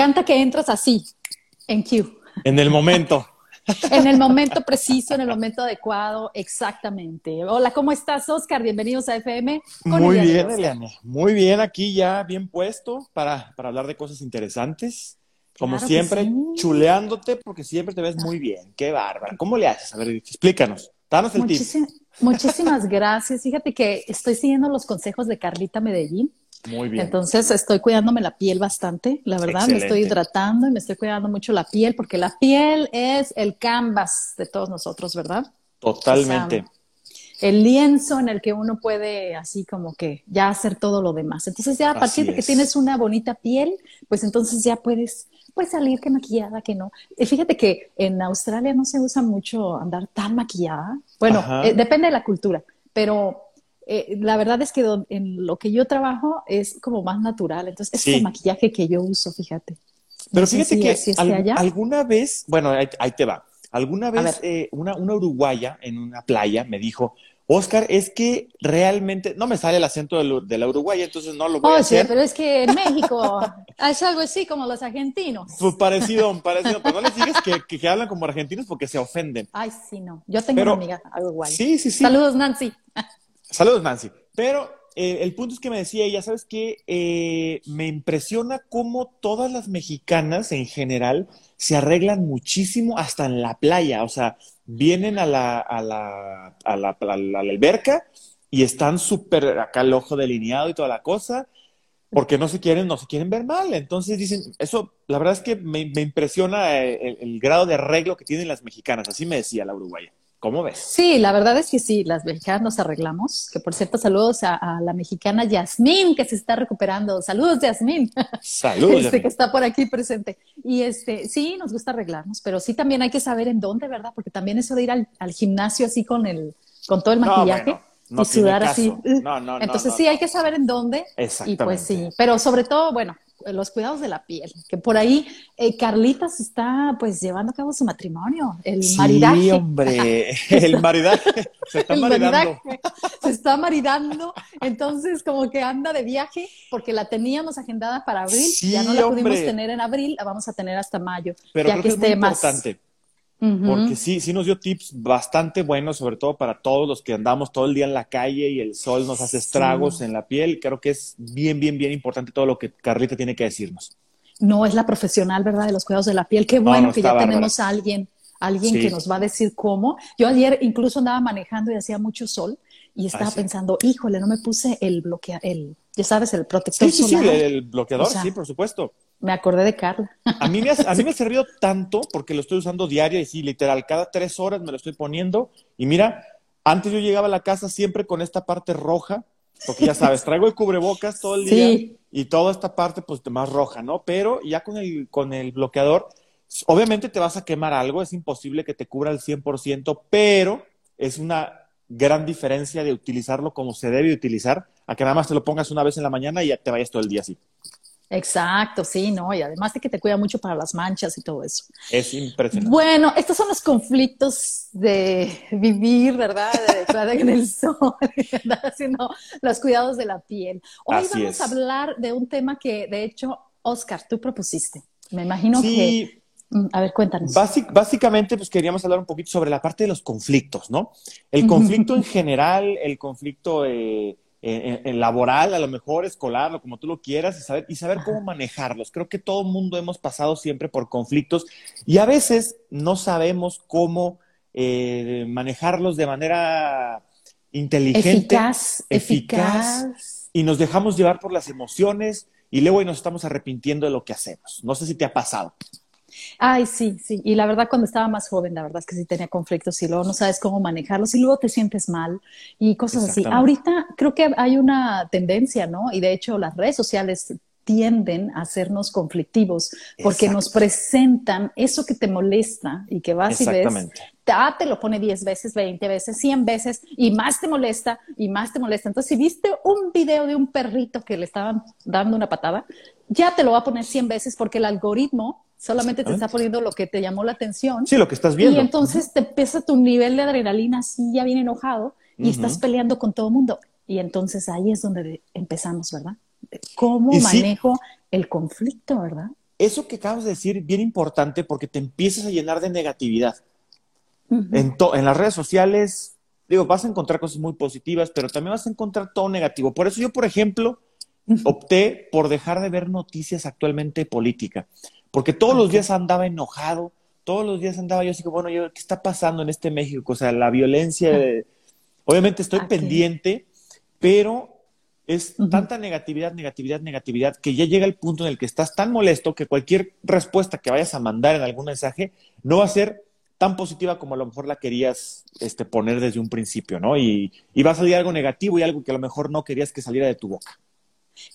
Me encanta que entras así, en Q. En el momento. en el momento preciso, en el momento adecuado, exactamente. Hola, ¿cómo estás, Oscar? Bienvenidos a FM. Muy bien, Eliana. Muy bien, aquí ya bien puesto para, para hablar de cosas interesantes. Como siempre, chuleándote porque siempre te ves muy bien. Qué bárbara. ¿Cómo le haces? A ver, explícanos. Danos el tip. Muchísimas gracias. Fíjate que estoy siguiendo los consejos de Carlita Medellín. Muy bien. Entonces estoy cuidándome la piel bastante, la verdad, me estoy hidratando y me estoy cuidando mucho la piel porque la piel es el canvas de todos nosotros, ¿verdad? Totalmente. el lienzo en el que uno puede así como que ya hacer todo lo demás. Entonces ya a partir de que tienes una bonita piel, pues entonces ya puedes pues salir que maquillada, que no. Y fíjate que en Australia no se usa mucho andar tan maquillada. Bueno, eh, depende de la cultura, pero eh, la verdad es que en lo que yo trabajo es como más natural. Entonces, es el maquillaje que yo uso, fíjate. Pero fíjate que alguna vez, bueno, ahí, te va. Alguna vez eh, una, una uruguaya en una playa me dijo, Oscar, es que realmente no me sale el acento de, la uruguaya, entonces no lo voy a hacer. pero es que en México es algo así como los argentinos. Pues parecido, parecido. Pero no les digas que, hablan como argentinos porque se ofenden. Ay, sí, no. Yo tengo una amiga uruguaya. Sí, sí, sí. Saludos, Nancy. Saludos, Nancy. Pero eh, el punto es que me decía ella, ¿sabes qué? Eh, me impresiona cómo todas las mexicanas en general se arreglan muchísimo hasta en la playa. O sea, vienen a la, a la, a la, alberca y están súper acá el ojo delineado y toda la cosa porque no se quieren, no se quieren ver mal. Entonces dicen, eso, la verdad es que me, impresiona eh, el, grado de arreglo que tienen las mexicanas, así me decía la uruguaya. ¿Cómo ves? Sí, la verdad es que sí, las mexicanas nos arreglamos. Que por cierto, saludos a, la mexicana Yasmín, que se está recuperando. Saludos, Yasmín. Saludos. Este, que está por aquí presente. Y este, sí, nos gusta arreglarnos, pero sí también hay que saber en dónde, ¿verdad? Porque también eso de ir al, gimnasio así con el, con todo el maquillaje. y sudar así. No, no, Entonces sí, hay que saber en dónde. Exactamente. Y pues sí, pero sobre todo, bueno, los cuidados de la piel, que por ahí eh, Carlita se está pues llevando a cabo su matrimonio, el maridaje. Sí, hombre, el maridaje, se está maridando. se está maridando, entonces como que anda de viaje, porque la teníamos agendada para abril, ya no la pudimos tener en abril, la vamos a tener hasta mayo, Pero ya que, esté más... Importante porque sí, sí nos dio tips bastante buenos, sobre todo para todos los que andamos todo el día en la calle y el sol nos hace estragos en la piel. Creo que es bien, bien, bien importante todo lo que Carlita tiene que decirnos. No es la profesional, ¿verdad? De los cuidados de la piel. Qué bueno que ya tenemos a alguien, alguien que nos va a decir cómo. Yo ayer incluso andaba manejando y hacía mucho sol y estaba pensando, híjole, no me puse el bloqueador, el, ya sabes, el protector sí, sí, Sí, el bloqueador, sí, por supuesto. Me acordé de Carla. A mí, me ha, a mí me ha servido tanto porque lo estoy usando diario y sí, literal, cada tres horas me lo estoy poniendo. Y mira, antes yo llegaba a la casa siempre con esta parte roja, porque ya sabes, traigo el cubrebocas todo el día y toda esta parte pues más roja, ¿no? Pero ya con el, con el bloqueador, obviamente te vas a quemar algo, es imposible que te cubra al 100%, pero es una gran diferencia de utilizarlo como se debe utilizar, a que nada más te lo pongas una vez en la mañana y ya te vayas todo el día así. Exacto, sí, ¿no? Y además de que te cuida mucho para las manchas y todo eso. Es impresionante. Bueno, estos son los conflictos de vivir, ¿verdad? De, en el sol, haciendo los cuidados de la piel. Hoy vamos a hablar de un tema que, de hecho, Oscar, tú propusiste. Me imagino que... Mm, a ver, cuéntanos. básicamente, pues queríamos hablar un poquito sobre la parte de los conflictos, ¿no? El conflicto en general, el conflicto... Eh, en, laboral, a lo mejor escolar, o como tú lo quieras, y saber, y saber cómo manejarlos. Creo que todo el mundo hemos pasado siempre por conflictos y a veces no sabemos cómo eh, manejarlos de manera inteligente, eficaz, eficaz, y nos dejamos llevar por las emociones y luego nos estamos arrepintiendo de lo que hacemos. No sé si te ha pasado. Ay, sí, sí. Y la verdad, cuando estaba más joven, la verdad es que sí tenía conflictos y luego no sabes cómo manejarlos y luego te sientes mal y cosas así. Ahorita creo que hay una tendencia, ¿no? Y de hecho las redes sociales tienden a hacernos conflictivos porque nos presentan eso que te molesta y que vas y ves, ah, te lo pone 10 veces, 20 veces, 100 veces y más te molesta y más te molesta. Entonces, si viste un video de un perrito que le estaban dando una patada, ya te lo va a poner 100 veces porque el algoritmo solamente te está poniendo lo que te llamó la atención. Sí, lo que estás viendo. Y entonces te pesa tu nivel de adrenalina así ya bien enojado y estás peleando con todo el mundo. Y entonces ahí es donde empezamos, ¿verdad? ¿Cómo manejo el conflicto, verdad? eso que acabas de decir, bien importante, porque te empiezas a llenar de negatividad. en, en las redes sociales, digo, vas a encontrar cosas muy positivas, pero también vas a encontrar todo negativo. Por eso yo, por ejemplo, opté por dejar de ver noticias actualmente política, porque todos los días andaba enojado, todos los días andaba yo así como, bueno, yo, ¿qué está pasando en este México? O sea, la violencia, obviamente estoy pendiente, pero es tanta negatividad, negatividad, negatividad, que ya llega el punto en el que estás tan molesto que cualquier respuesta que vayas a mandar en algún mensaje no va a ser tan positiva como a lo mejor la querías este, poner desde un principio, ¿no? Y, y va a salir algo negativo y algo que a lo mejor no querías que saliera de tu boca.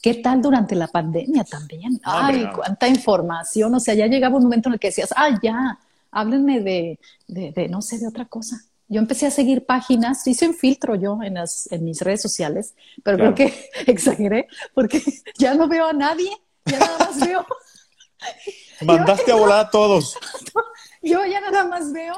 ¿Qué tal durante la pandemia también? Ay, cuánta información. O sea, ya llegaba un momento en el que decías, ah, ya, háblenme de, de, de, no sé, de otra cosa yo empecé a seguir páginas, hice un filtro yo en, las, en mis redes sociales, pero creo que exageré porque ya no veo a nadie, ya nada más veo. Mandaste a volar a todos. Yo ya nada más veo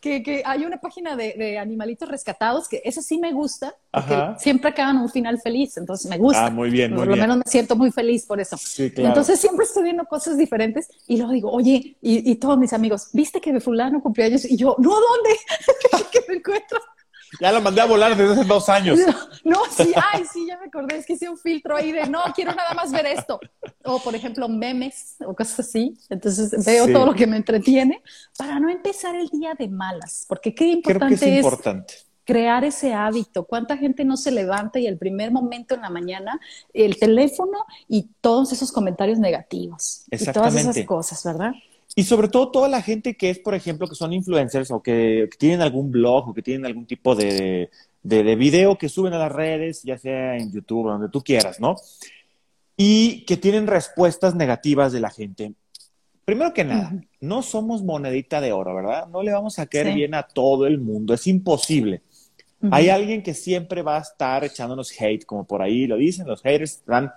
que, hay una página de, animalitos rescatados que esa sí me gusta, porque siempre acaban un final feliz, entonces me gusta. Ah, muy bien, muy Por lo menos me siento muy feliz por eso. Entonces siempre estoy viendo cosas diferentes y luego digo, oye, y, todos mis amigos, ¿viste que de fulano cumpleaños? Y yo, no, ¿dónde? ¿Qué me encuentro? Ya lo mandé a volar desde hace dos años. No, sí, ay, sí, ya me acordé, es que hice un filtro ahí de, no, quiero nada más ver esto. O, por ejemplo, memes o cosas así. Entonces veo todo lo que me entretiene para no empezar el día de malas, porque qué importante Creo que es, importante. crear ese hábito. ¿Cuánta gente no se levanta y el primer momento en la mañana, el teléfono y todos esos comentarios negativos? Y todas esas cosas, ¿verdad? Y sobre todo toda la gente que es, por ejemplo, que son influencers o que, tienen algún blog o que tienen algún tipo de, de, video que suben a las redes, ya sea en YouTube o donde tú quieras, ¿no? Y que tienen respuestas negativas de la gente. Primero que nada, no somos monedita de oro, ¿verdad? No le vamos a caer bien a todo el mundo, es imposible. Hay alguien que siempre va a estar echándonos hate, como por ahí lo dicen, los haters están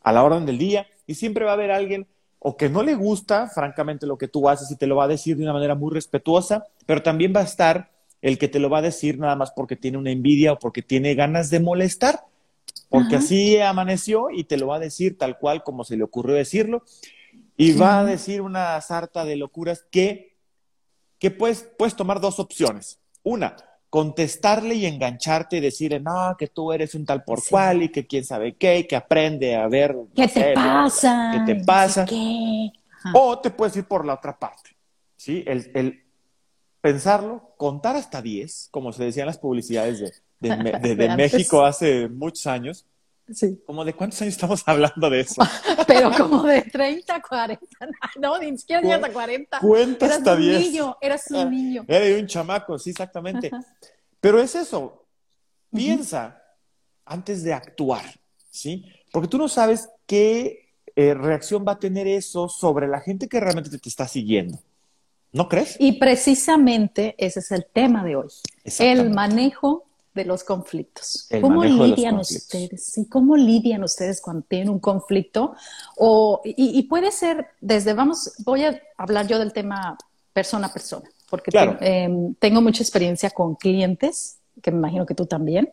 a la orden del día y siempre va a haber alguien o que no le gusta, francamente, lo que tú haces y te lo va a decir de una manera muy respetuosa, pero también va a estar el que te lo va a decir nada más porque tiene una envidia o porque tiene ganas de molestar, porque así amaneció y te lo va a decir tal cual como se le ocurrió decirlo, y va a decir una sarta de locuras que, que puedes, puedes tomar dos opciones. Una, contestarle y engancharte y decirle, no, que tú eres un tal por cual y que quién sabe qué, y que aprende a ver. ¿Qué te pasa? ¿Qué te pasa? O te puedes ir por la otra parte, ¿sí? El, pensarlo, contar hasta 10, como se decía en las publicidades de, de, México hace muchos años. Sí. ¿Como de cuántos años estamos hablando de eso? Pero como de 30, 40. No, ni siquiera hasta 40. Cuenta eras hasta 10. Niño, eras un niño. Era un chamaco, sí, exactamente. Pero es eso. Piensa antes de actuar, ¿sí? Porque tú no sabes qué eh, reacción va a tener eso sobre la gente que realmente te, te está siguiendo. ¿No crees? Y precisamente ese es el tema de hoy. El manejo de los conflictos. ¿Cómo lidian ustedes? ¿Y cómo lidian ustedes cuando tienen un conflicto? O, y, puede ser desde, vamos, voy a hablar yo del tema persona a persona, porque em, tengo mucha experiencia con clientes, que me imagino que tú también,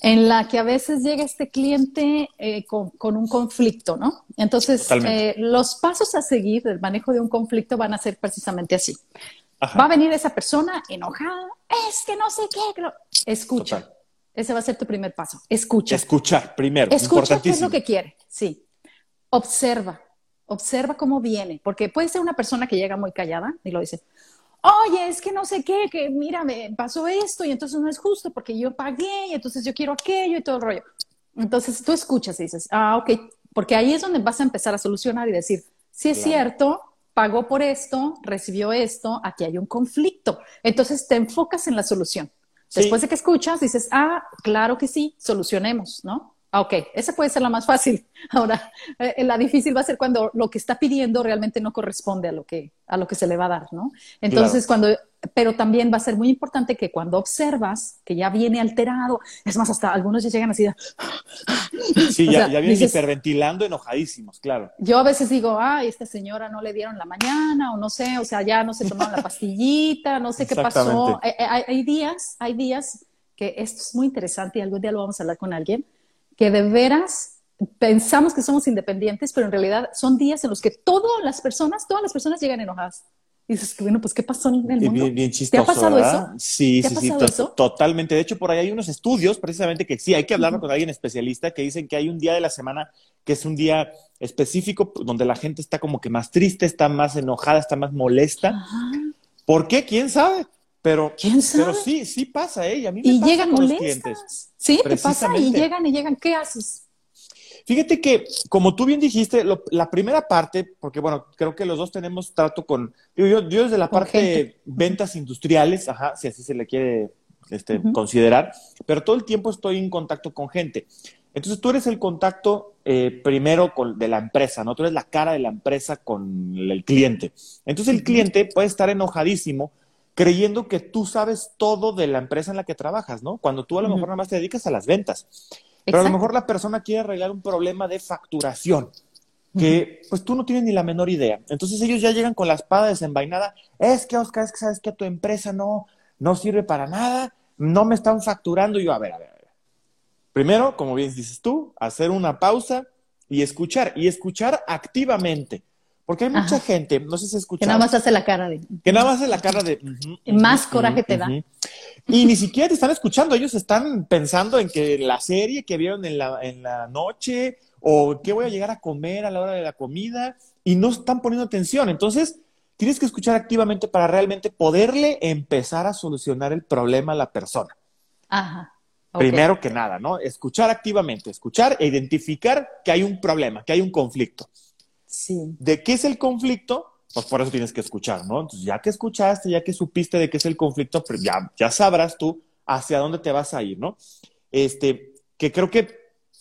en la que a veces llega este cliente eh, con, un conflicto, ¿no? Entonces, eh, los pasos a seguir del manejo de un conflicto van a ser precisamente así. Va a venir esa persona enojada, es que no sé qué, escucha. Ese va a ser tu primer paso. Escucha. Escuchar primero. Escucha qué es lo que quiere. Sí. Observa. Observa cómo viene. Porque puede ser una persona que llega muy callada y lo dice. Oye, es que no sé qué, que mira, me pasó esto y entonces no es justo porque yo pagué y entonces yo quiero aquello y todo el rollo. Entonces tú escuchas y dices, ah, ok, porque ahí es donde vas a empezar a solucionar y decir, si es cierto, pagó por esto, recibió esto, aquí hay un conflicto. Entonces te enfocas en la solución. Después de que escuchas, dices, ah, claro que sí, solucionemos, ¿no? Ok, esa puede ser la más fácil. Ahora, eh, la difícil va a ser cuando lo que está pidiendo realmente no corresponde a lo que, a lo que se le va a dar, ¿no? Entonces, cuando, pero también va a ser muy importante que cuando observas que ya viene alterado, es más, hasta algunos ya llegan así. Sí, ya, ya, vienen hiperventilando, enojadísimos, claro. Yo a veces digo, ay, esta señora no le dieron la mañana, o no sé, o sea, ya no se tomaron la pastillita, no sé qué pasó. Hay, hay días, hay días que esto es muy interesante y algún día lo vamos a hablar con alguien que de veras pensamos que somos independientes, pero en realidad son días en los que todas las personas, todas las personas llegan enojadas. Y dices, bueno, pues ¿qué pasó en el mundo? Bien, bien chistoso, ¿Te ha pasado ¿verdad? eso? Sí, ¿Te ha sí, sí, to- totalmente. De hecho, por ahí hay unos estudios precisamente que sí, hay que hablarlo con alguien especialista que dicen que hay un día de la semana que es un día específico donde la gente está como que más triste, está más enojada, está más molesta. ¿Por qué? ¿Quién sabe? Pero, ¿Quién sabe? pero sí, sí pasa, ¿eh? Y a mí me Y pasa llegan con los molestas. clientes. Sí, te pasa y llegan y llegan. ¿Qué haces? Fíjate que, como tú bien dijiste, lo- la primera parte, porque bueno, creo que los dos tenemos trato con, digo, yo, yo desde la parte de ventas industriales, ajá, si así se le quiere este, considerar, pero todo el tiempo estoy en contacto con gente. Entonces tú eres el contacto eh, primero con, de la empresa, ¿no? Tú eres la cara de la empresa con el cliente. Entonces el cliente puede estar enojadísimo creyendo que tú sabes todo de la empresa en la que trabajas, ¿no? Cuando tú a lo mejor nada más te dedicas a las ventas. Pero a lo mejor la persona quiere arreglar un problema de facturación que pues tú no tienes ni la menor idea. Entonces ellos ya llegan con la espada desenvainada. Es que, Oscar, es que sabes que tu empresa no, no sirve para nada, no me están facturando. Y yo, a ver, a ver, a ver. Primero, como bien dices tú, hacer una pausa y escuchar, y escuchar activamente. Porque hay mucha Ajá. gente, no sé si Que escuchar, nada más hace la cara de. que nada más hace la cara de... más coraje te da. Y ni siquiera te están escuchando, ellos están pensando en que la serie que vieron en la, en la noche o qué voy a llegar a comer a la hora de la comida y no están poniendo atención. Entonces, tienes que escuchar activamente para realmente poderle empezar a solucionar el problema a la persona. Ajá. Primero que nada, ¿no? Escuchar activamente, escuchar e identificar que hay un problema, que hay un conflicto. Sí. ¿De qué es el conflicto? Pues por eso tienes que escuchar, ¿no? Entonces, ya que escuchaste, ya que supiste de qué es el conflicto, pues ya, ya sabrás tú hacia dónde te vas a ir, ¿no? Este, que creo que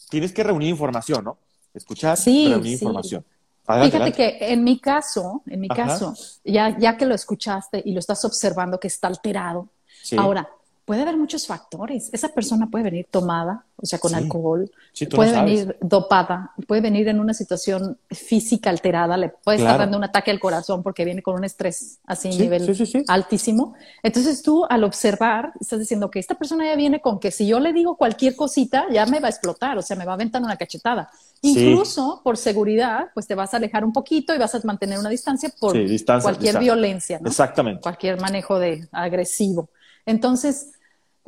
tienes que reunir información, ¿no? Escuchar, Sí, reunir sí. información. Adelante, Fíjate adelante. que en mi caso, en mi Ajá. caso, ya, ya que lo escuchaste y lo estás observando que está alterado, Sí, ahora, puede haber muchos factores. Esa persona puede venir tomada, o sea, con Sí. alcohol, sí, no puede sabes. venir dopada, puede venir en una situación física alterada, le puede estar Claro. dando un ataque al corazón porque viene con un estrés así, Sí, nivel sí, sí, sí. altísimo. Entonces tú al observar estás diciendo que esta persona ya viene con que si yo le digo cualquier cosita ya me va a explotar, o sea, me va a aventar una cachetada. Incluso por seguridad, pues te vas a alejar un poquito y vas a mantener una distancia por distancia, cualquier distancia. violencia, ¿no? Exactamente. cualquier manejo de agresivo. Entonces,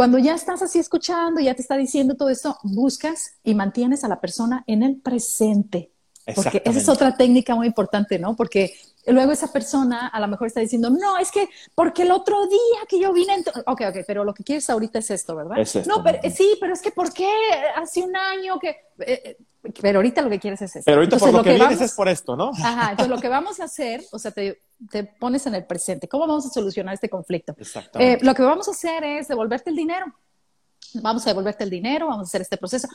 cuando ya estás así escuchando, ya te está diciendo todo esto, buscas y mantienes a la persona en el presente. Porque esa es otra técnica muy importante, ¿no? Porque luego esa persona a lo mejor está diciendo, no, es que porque el otro día que yo vine, ento-". ok, ok, pero lo que quieres ahorita es esto, ¿verdad? Es esto, no, pero, ¿no? sí, pero es que ¿por qué hace un año que... eh, eh, pero ahorita lo que quieres es esto. Pero ahorita Entonces, por lo, que, vienes vamos- es por esto, ¿no? Ajá, entonces lo que vamos a hacer, o sea, te, te pones en el presente. ¿Cómo vamos a solucionar este conflicto? Eh, lo que vamos a hacer es devolverte el dinero. Vamos a devolverte el dinero, vamos a hacer este proceso.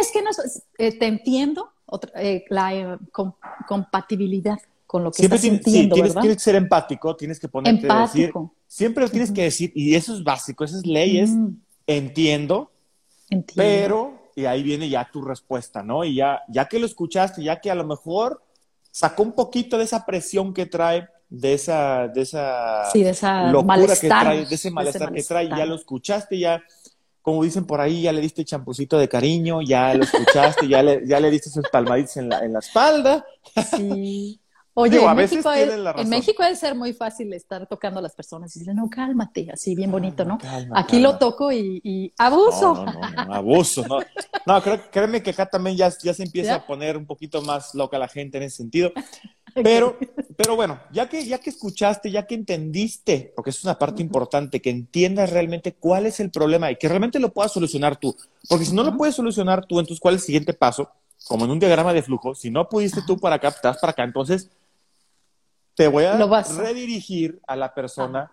Es que no, es- eh, te entiendo, otra- eh, la eh, com- compatibilidad con lo que Siempre estás tienes, sí, tienes, tienes que ser empático, tienes que ponerte a decir, Empático. siempre lo tienes que decir, y eso es básico, eso es leyes, entiendo, entiendo. pero, y ahí viene ya tu respuesta, ¿no? Y ya, ya que lo escuchaste, ya que a lo mejor sacó un poquito de esa presión que trae, de esa, de esa sí, de esa locura malestar, que trae, de ese malestar que trae, ya lo escuchaste, ya, como dicen por ahí, ya le diste champucito de cariño, ya lo escuchaste, ya le, ya le diste sus palmaditas en la, en la espalda. Sí. Oye, Digo, a en, veces México es- la en. México debe ser muy fácil estar tocando a las personas y decirle, no, cálmate, así bien bonito, ¿no? Calma, Aquí calma. lo toco y, y abuso. No, no, no, no, abuso, no. No, creo, créeme que acá también ya, ya se empieza ¿Ya? a poner un poquito más loca la gente en ese sentido. Pero, pero bueno, ya que, ya que escuchaste, ya que entendiste, porque eso es una parte importante, que entiendas realmente cuál es el problema y que realmente lo puedas solucionar tú. Porque si no lo puedes solucionar tú, entonces, ¿cuál es el siguiente paso? Como en un diagrama de flujo, si no pudiste tú para acá, vas para acá, entonces te voy a- redirigir a la persona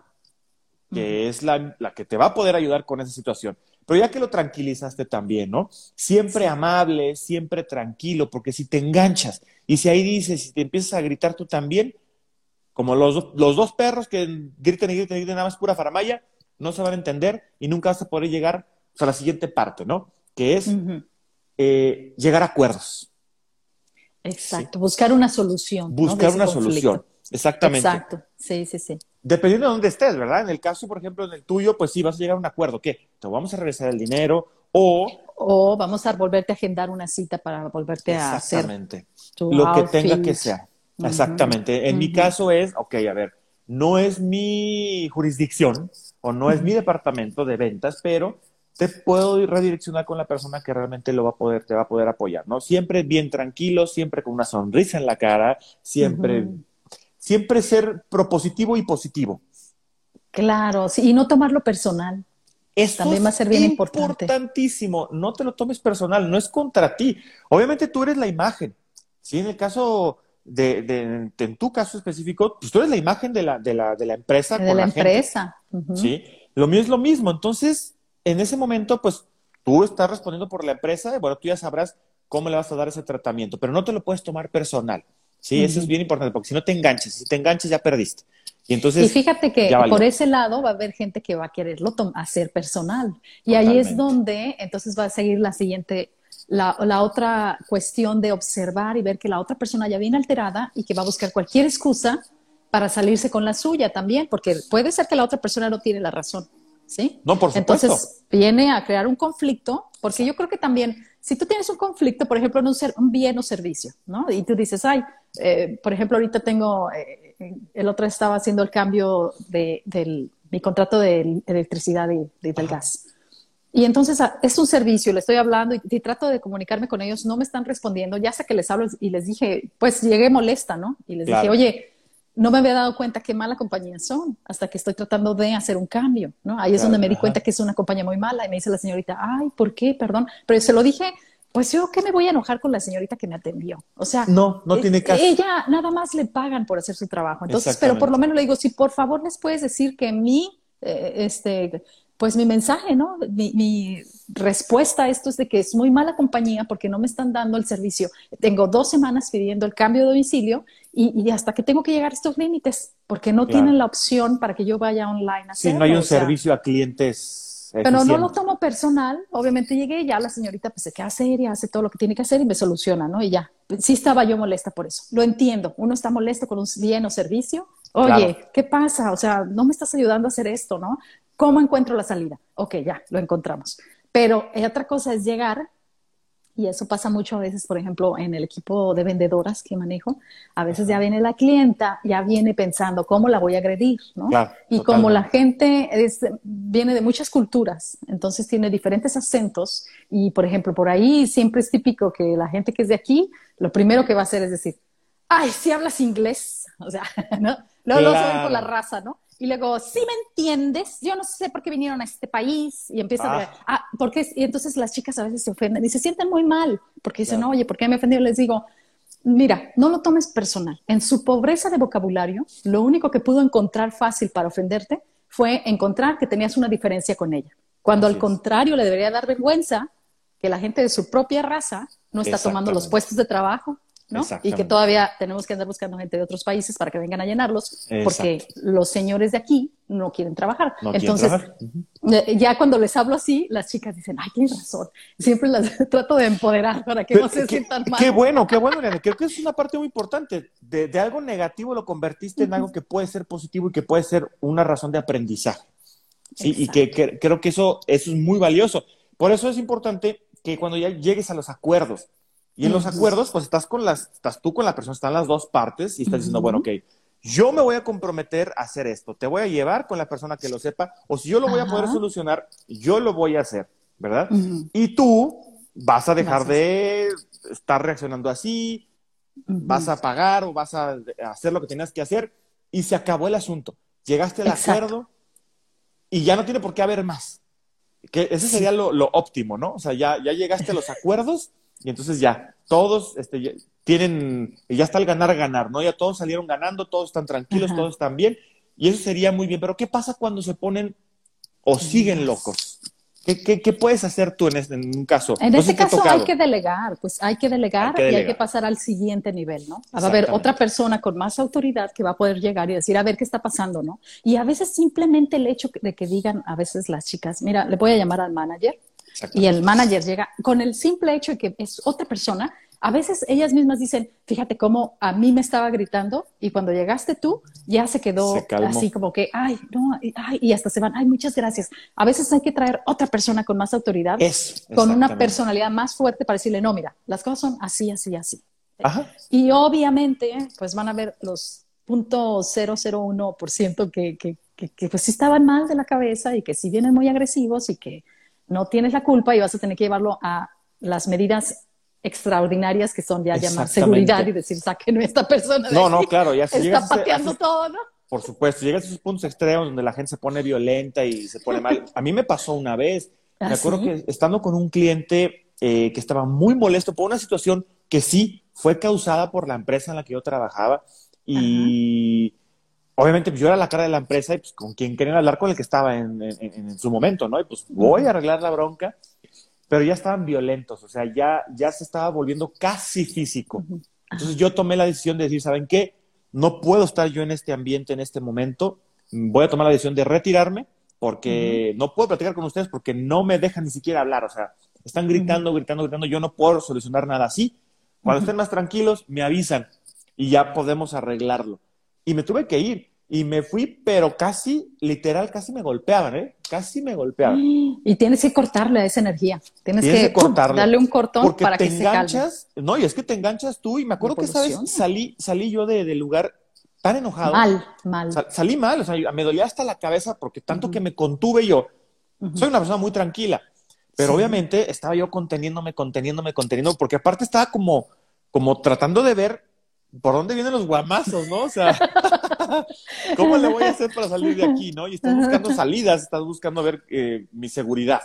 que es la, la que te va a poder ayudar con esa situación. Pero ya que lo tranquilizaste también, ¿no? Siempre amable, siempre tranquilo, porque si te enganchas y si ahí dices, si te empiezas a gritar tú también, como los, do- los dos perros que griten y griten y griten nada más pura faramaya, no se van a entender y nunca vas a poder llegar a la siguiente parte, ¿no? Que es eh, llegar a acuerdos, Exacto, buscar una solución. buscar una conflicto. solución. Exactamente. Exacto, sí, sí, sí. Dependiendo de dónde estés, ¿verdad? En el caso, por ejemplo, en el tuyo, pues sí, vas a llegar a un acuerdo. ¿Qué? Te vamos a regresar el dinero o... O vamos a volverte a agendar una cita para volverte a hacer Exactamente. Lo que tenga que ser. Exactamente. En mi caso es, ok, a ver, no es mi jurisdicción o no es mi departamento de ventas, pero te puedo redireccionar con la persona que realmente lo va a poder, te va a poder apoyar, ¿no? Siempre bien tranquilo, siempre con una sonrisa en la cara, siempre, siempre ser propositivo y positivo. Claro, sí, y no tomarlo personal. Esto También va a ser bien importante. importantísimo. No te lo tomes personal, no es contra ti. Obviamente tú eres la imagen. Sí, en el caso de, en tu caso específico, pues tú eres la imagen de la, de la, de la empresa. De la, empresa. Sí, lo mío es lo mismo. Entonces, en ese momento, pues tú estás respondiendo por la empresa, y bueno, tú ya sabrás cómo le vas a dar ese tratamiento, pero no te lo puedes tomar personal. Sí, eso es bien importante, porque si no te enganches, si te enganches ya perdiste. Y, entonces, y fíjate que por ese lado va a haber gente que va a quererlo hacer personal. Y ahí es donde entonces va a seguir la siguiente la, la, otra cuestión de observar y ver que la otra persona ya viene alterada y que va a buscar cualquier excusa para salirse con la suya también, porque puede ser que la otra persona no tiene la razón, ¿sí? No, por supuesto. Entonces viene a crear un conflicto, porque yo creo que también, si tú tienes un conflicto, por ejemplo, en un, ser, un bien o servicio, ¿no? Y tú dices, ay, eh, por ejemplo, ahorita tengo, eh, el otro estaba haciendo el cambio de, del, mi contrato de electricidad y, del gas. Y entonces ah, es un servicio, le estoy hablando y, trato de comunicarme con ellos, no me están respondiendo, ya sé que les hablo y les dije, pues llegué molesta, ¿no? Y les dije, oye, no me había dado cuenta qué mala compañía son hasta que estoy tratando de hacer un cambio, ¿no? Ahí es donde me di cuenta que es una compañía muy mala y me dice la señorita, ay, ¿por qué? Perdón, pero se lo dije, pues yo qué me voy a enojar con la señorita que me atendió. O sea, no, no tiene caso. Ella nada más le pagan por hacer su trabajo. Entonces, pero por lo menos le digo, si por favor les puedes decir que mi, eh, este, pues mi mensaje, ¿no? Mi, respuesta a esto es de que es muy mala compañía porque no me están dando el servicio. Tengo dos semanas pidiendo el cambio de domicilio y, hasta que tengo que llegar a estos límites porque no tienen la opción para que yo vaya online a hacerlo. Sí, no hay un servicio a clientes. Pero no lo tomo personal. Obviamente llegué y ya la señorita pues se queda seria, hace todo lo que tiene que hacer y me soluciona, ¿no? Y ya. Sí estaba yo molesta por eso. Lo entiendo. Uno está molesto con un bien o servicio. Oye, ¿qué pasa? O sea, no me estás ayudando a hacer esto, ¿no? ¿Cómo encuentro la salida? Ok, ya, lo encontramos. Pero eh, otra cosa es llegar, y eso pasa mucho a veces, por ejemplo, en el equipo de vendedoras que manejo, a veces ya viene la clienta, ya viene pensando cómo la voy a agredir, ¿no? y como la gente viene de muchas culturas, entonces tiene diferentes acentos, y por ejemplo, por ahí siempre es típico que la gente que es de aquí, lo primero que va a hacer es decir, ay, si hablas inglés, o sea, ¿no? Luego lo saben por la raza, ¿no? Y luego, si me entiendes, yo no sé por qué vinieron a este país. Y empiezan a, ah. ah, porque Y entonces las chicas a veces se ofenden y se sienten muy mal, porque dicen, oye, ¿por qué me ofendió? Les digo, mira, no lo tomes personal. En su pobreza de vocabulario, lo único que pudo encontrar fácil para ofenderte fue encontrar que tenías una diferencia con ella. Cuando al contrario le debería dar vergüenza que la gente de su propia raza no está tomando los puestos de trabajo y que todavía tenemos que andar buscando gente de otros países para que vengan a llenarlos, porque los señores de aquí no quieren trabajar. Entonces, eh, ya cuando les hablo así, las chicas dicen, ay, tienes razón. Siempre las trato de empoderar para que no se sientan mal. Qué bueno, qué bueno, Creo que es una parte muy importante. De, algo negativo lo convertiste en algo que puede ser positivo y que puede ser una razón de aprendizaje. Sí, y que, creo que eso, eso es muy valioso. Por eso es importante que cuando ya llegues a los acuerdos, y en los acuerdos, pues estás con las, estás tú con la persona, están las dos partes y estás diciendo, bueno, ok, yo me voy a comprometer a hacer esto, te voy a llevar con la persona que lo sepa, o si yo lo voy a poder solucionar, yo lo voy a hacer, ¿verdad? Y tú vas a dejar de estar reaccionando así, vas a pagar o vas a hacer lo que tenías que hacer y se acabó el asunto. Llegaste al acuerdo y ya no tiene por qué haber más. Que ese sería lo, lo, óptimo, ¿no? O sea, ya, ya llegaste a los acuerdos y entonces ya, todos este, tienen, ya está el ganar, ganar, ¿no? Ya todos salieron ganando, todos están tranquilos, todos están bien. Y eso sería muy bien. Pero ¿qué pasa cuando se ponen o siguen locos? ¿Qué, qué, puedes hacer tú en, este, en un caso? En este caso hay que delegar, pues hay que delegar, y hay que pasar al siguiente nivel, ¿no? Va a haber otra persona con más autoridad que va a poder llegar y decir, a ver qué está pasando, ¿no? Y a veces simplemente el hecho de que digan, a veces las chicas, mira, le voy a llamar al manager y el manager llega con el simple hecho de que es otra persona, A veces ellas mismas dicen, fíjate cómo a mí me estaba gritando y cuando llegaste tú ya se quedó así como que, ay, no, ay, y hasta se van, ay, muchas gracias. A veces hay que traer otra persona con más autoridad, con una personalidad más fuerte para decirle, no, mira, las cosas son así, así, así. Y obviamente, pues van a ver los .001% que, que, que, que pues sí estaban mal de la cabeza y que sí vienen muy agresivos y que no tienes la culpa y vas a tener que llevarlo a las medidas extraordinarias que son ya llamar seguridad y decir, saquen a esta persona. no, no, claro, ya se Está pateando todo, ¿no? Por supuesto, llegas a esos puntos extremos donde la gente se pone violenta y se pone mal. A mí me pasó una vez, me ¿Ah, acuerdo que estando con un cliente eh, que estaba muy molesto por una situación que sí fue causada por la empresa en la que yo trabajaba y obviamente pues, yo era la cara de la empresa y pues con quien querían hablar con el que estaba en, en, su momento, ¿no? Y pues voy a arreglar la bronca, pero ya estaban violentos, o sea, ya, ya se estaba volviendo casi físico. Entonces yo tomé la decisión de decir, ¿saben qué? No puedo estar yo en este ambiente en este momento, voy a tomar la decisión de retirarme porque no puedo platicar con ustedes porque no me dejan ni siquiera hablar, o sea, están gritando, gritando, gritando, yo no puedo solucionar nada así. Cuando estén más tranquilos, me avisan y ya podemos arreglarlo. Y me tuve que ir. Y me fui, pero casi, literal, casi me golpeaban, ¿eh? Casi me golpeaban. Y tienes que cortarle a esa energía. Tienes, que, darle un cortón para que se calme. No, y es que te enganchas tú. Y me acuerdo que, ¿sabes? Salí, salí yo del lugar tan enojado. Mal, mal. salí mal, o sea, me dolía hasta la cabeza porque tanto que me contuve yo. Soy una persona muy tranquila. Pero obviamente estaba yo conteniéndome, conteniéndome, conteniendo, porque aparte estaba como, como tratando de ver por dónde vienen los guamazos, ¿no? O sea, ¿cómo le voy a hacer para salir de aquí, no? Y estás buscando salidas, estás buscando ver eh, mi seguridad.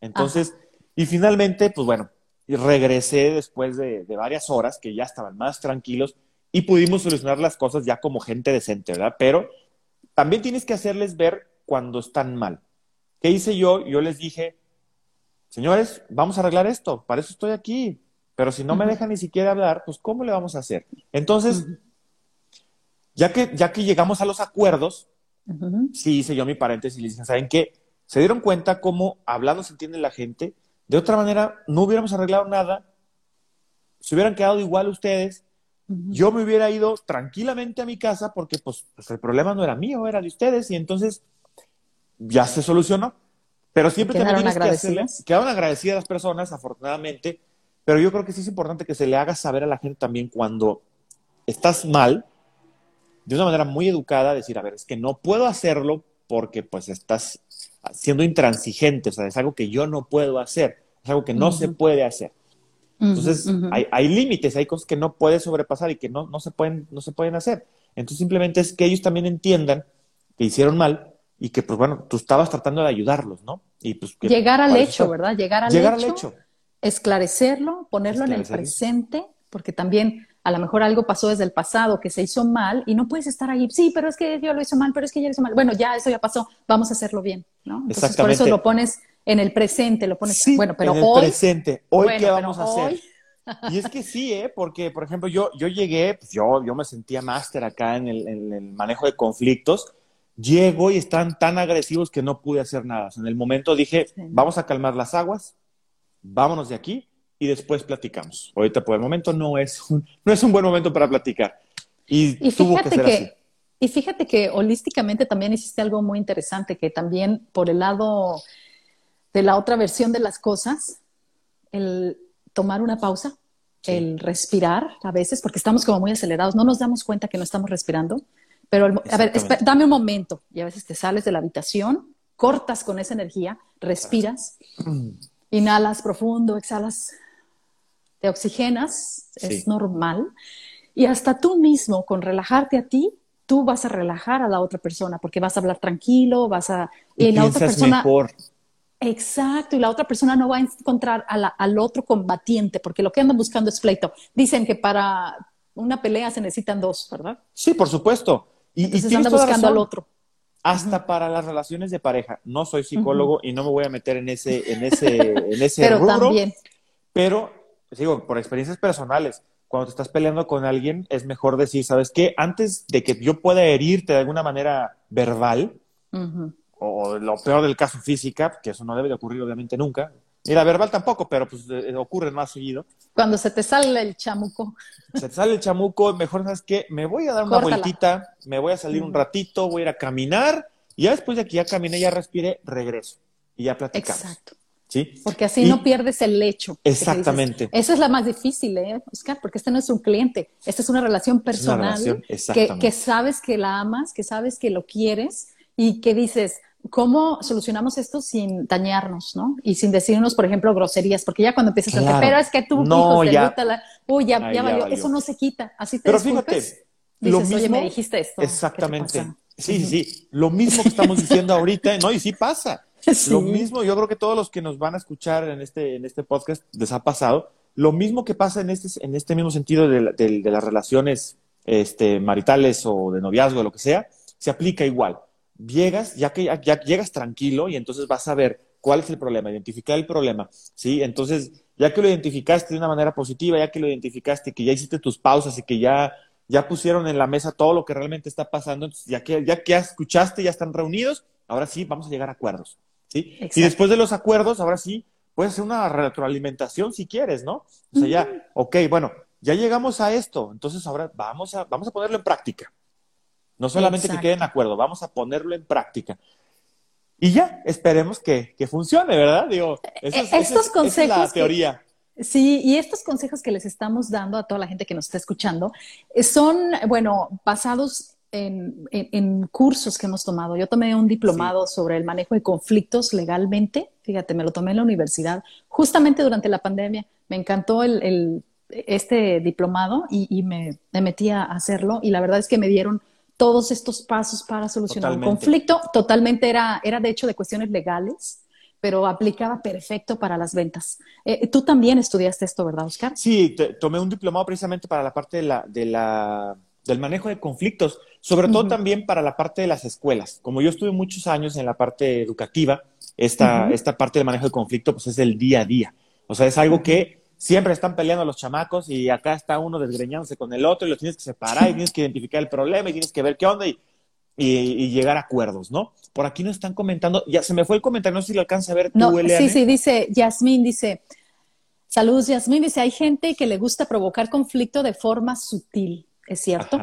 Entonces, y finalmente, pues bueno, regresé después de, de, varias horas que ya estaban más tranquilos y pudimos solucionar las cosas ya como gente decente, ¿verdad? Pero también tienes que hacerles ver cuando están mal. ¿Qué hice yo? Yo les dije, señores, vamos a arreglar esto, para eso estoy aquí, pero si no me dejan ni siquiera hablar, pues ¿cómo le vamos a hacer? Entonces, ya, que, ya que llegamos a los acuerdos, sí hice yo mi paréntesis y les dije, ¿saben qué? Se dieron cuenta cómo hablando se entiende la gente. De otra manera, no hubiéramos arreglado nada. Se hubieran quedado igual ustedes. Yo me hubiera ido tranquilamente a mi casa porque pues, pues, el problema no era mío, era de ustedes. Y entonces ya se solucionó. Pero siempre también tienes que hacerle, quedaron agradecidas las personas, afortunadamente, pero yo creo que sí es importante que se le haga saber a la gente también cuando estás mal, de una manera muy educada, decir, a ver, es que no puedo hacerlo porque pues estás siendo intransigente, o sea, es algo que yo no puedo hacer, es algo que no se puede hacer. Entonces, hay, hay límites, hay cosas que no puedes sobrepasar y que no, no, se pueden, no se pueden hacer. Entonces, simplemente es que ellos también entiendan que hicieron mal y que, pues bueno, tú estabas tratando de ayudarlos, ¿no? Y pues Llegar al hecho, ¿verdad? Llegar al Llegar Al hecho esclarecerlo, ponerlo en el presente, porque también a lo mejor algo pasó desde el pasado que se hizo mal y no puedes estar ahí, sí, pero es que yo lo hizo mal, pero es que yo lo hizo mal. Bueno, ya eso ya pasó, vamos a hacerlo bien, ¿no? Entonces por eso lo pones en el presente, lo pones, bueno, pero en el hoy... presente, hoy qué vamos a hacer. Y es que sí, ¿eh? porque, por ejemplo, yo, yo llegué, pues yo, yo me sentía máster acá en el, en el, manejo de conflictos. Llego y están tan agresivos que no pude hacer nada. en el momento dije, vamos a calmar las aguas, vámonos de aquí y después platicamos. Ahorita por el momento no es un, no es un buen momento para platicar. Y, tuvo que ser así. Y fíjate que holísticamente también hiciste algo muy interesante, que también por el lado de la otra versión de las cosas, el tomar una pausa, el respirar a veces, porque estamos como muy acelerados, no nos damos cuenta que no estamos respirando, pero a ver, dame un momento y a veces te sales de la habitación, cortas con esa energía, respiras. Inhalas profundo, exhalas, te oxigenas, es normal. Y hasta tú mismo, con relajarte a ti, tú vas a relajar a la otra persona porque vas a hablar tranquilo, vas a... Y, la otra persona... Mejor. Exacto, y la otra persona no va a encontrar al otro combatiente, porque lo que andan buscando es pleito. Dicen que para una pelea se necesitan dos, ¿verdad? Sí, por supuesto. Y, Entonces anda buscando al otro hasta para las relaciones de pareja. No soy psicólogo y no me voy a meter en ese, en ese, en ese pero rubro, también. pero digo, por experiencias personales, cuando te estás peleando con alguien, es mejor decir, ¿sabes qué? Antes de que yo pueda herirte de alguna manera verbal, o lo peor del caso física, que eso no debe de ocurrir obviamente nunca, Y la verbal tampoco, pero pues eh, ocurre más seguido. Cuando se te sale el chamuco. Se te sale el chamuco, mejor sabes que me voy a dar una vueltita, me voy a salir un ratito, voy a ir a caminar, y ya después de que ya caminé, ya respiré, regreso. Y ya platicamos. Exacto. ¿Sí? Porque así no pierdes el lecho. Exactamente. Esa es la más difícil, ¿eh, Oscar? Porque este no es un cliente, esta es una relación personal que, que sabes que la amas, que sabes que lo quieres y que dices, ¿cómo solucionamos esto sin dañarnos, ¿no? Y sin decirnos, por ejemplo, groserías, porque ya cuando empiezas a decir, pero es que tú, no, hijos ya. la... Uy, ya, valió. eso no se quita, así te Pero fíjate, dices, lo mismo, oye, me dijiste esto. Exactamente. Sí, sí, sí, lo mismo que estamos diciendo ahorita, ¿no? Y sí pasa. Lo mismo, yo creo que todos los que nos van a escuchar en este, en este podcast les ha pasado. Lo mismo que pasa en este, en este mismo sentido de, de las relaciones este, maritales o de noviazgo, o lo que sea, se aplica igual llegas, ya que ya, llegas tranquilo y entonces vas a ver cuál es el problema, identificar el problema, ¿sí? Entonces, ya que lo identificaste de una manera positiva, ya que lo identificaste, que ya hiciste tus pausas y que ya, ya pusieron en la mesa todo lo que realmente está pasando, ya que ya que escuchaste, ya están reunidos, ahora sí vamos a llegar a acuerdos, ¿sí? Y después de los acuerdos, ahora sí, puedes hacer una retroalimentación si quieres, ¿no? O sea, ya, ok, bueno, ya llegamos a esto, entonces ahora vamos a, vamos a ponerlo en práctica. No solamente que quede en acuerdo, vamos a ponerlo en práctica. Y ya, esperemos que, funcione, ¿verdad? Digo, estos consejos es la teoría. sí, y estos consejos que les estamos dando a toda la gente que nos está escuchando eh, son, bueno, basados en, cursos que hemos tomado. Yo tomé un diplomado sobre el manejo de conflictos legalmente. Fíjate, me lo tomé en la universidad justamente durante la pandemia. Me encantó el, este diplomado y, me, me, metí a hacerlo y la verdad es que me dieron todos estos pasos para solucionar un conflicto. Totalmente era, era de hecho de cuestiones legales, pero aplicaba perfecto para las ventas. Eh, tú también estudiaste esto, ¿verdad, Oscar? Sí, tomé un diplomado precisamente para la parte de la, de la, del manejo de conflictos, sobre todo también para la parte de las escuelas. Como yo estuve muchos años en la parte educativa, esta, esta parte del manejo de conflicto pues es el día a día. O sea, es algo que siempre están peleando los chamacos y acá está uno desgreñándose con el otro y los tienes que separar y tienes que identificar el problema y tienes que ver qué onda y, y, llegar a acuerdos, ¿no? Por aquí nos están comentando, ya se me fue el comentario, no sé si lo alcanza a ver no, Sí, sí, dice Yasmín, dice, saludos Yasmín, dice, hay gente que le gusta provocar conflicto de forma sutil, ¿es cierto?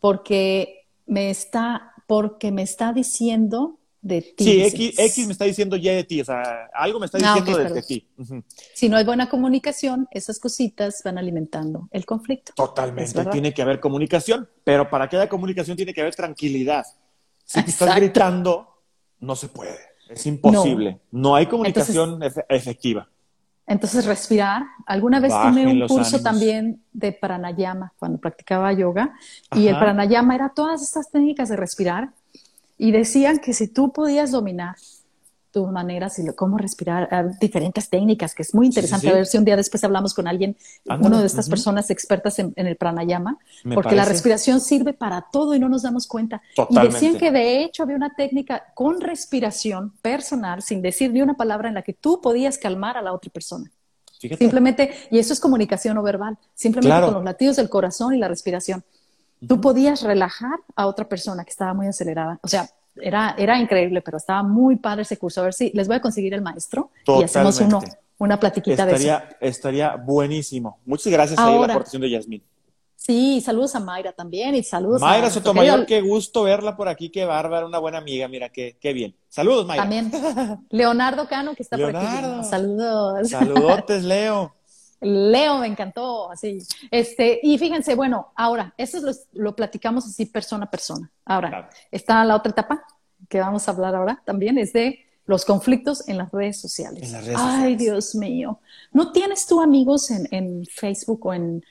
Porque me está, porque me está diciendo de ti. Sí, X, me está diciendo ya de ti, o sea, algo me está ah, diciendo de, ti. Si no hay buena comunicación, esas cositas van alimentando el conflicto. Totalmente, tiene que haber comunicación, pero para que haya comunicación tiene que haber tranquilidad. Si estás gritando, no se puede, es imposible, no, hay comunicación efectiva. Entonces, respirar. Alguna vez tomé un curso también de pranayama cuando practicaba yoga, y el pranayama era todas estas técnicas de respirar y decían que si tú podías dominar tus maneras y cómo respirar, ah, diferentes técnicas, que es muy interesante. A ver si un día después hablamos con alguien, uno de estas personas expertas en, el pranayama, porque la respiración sirve para todo y no nos damos cuenta. Y decían que de hecho había una técnica con respiración personal, sin decir ni una palabra, en la que tú podías calmar a la otra persona. Simplemente, y eso es comunicación no verbal, simplemente con los latidos del corazón y la respiración tú podías relajar a otra persona que estaba muy acelerada. O sea, era, era increíble, pero estaba muy padre ese curso. A ver si les voy a conseguir el maestro y hacemos uno, una platiquita de eso. Estaría buenísimo. Muchas gracias a la aportación de Yasmín. Sí, saludos a Mayra también y saludos Mayra Sotomayor, qué gusto verla por aquí, qué bárbara, una buena amiga, mira, qué, qué bien. Saludos, Mayra. También. Leonardo Cano, que está por aquí. Saludos. Saludotes, Leo. Leo me encantó, así. Este, y fíjense, bueno, ahora, eso lo, platicamos así persona a persona. Ahora, está la otra etapa que vamos a hablar ahora también, es de los conflictos en las redes sociales. Ay, Dios mío. ¿No tienes tú amigos en, Facebook o en,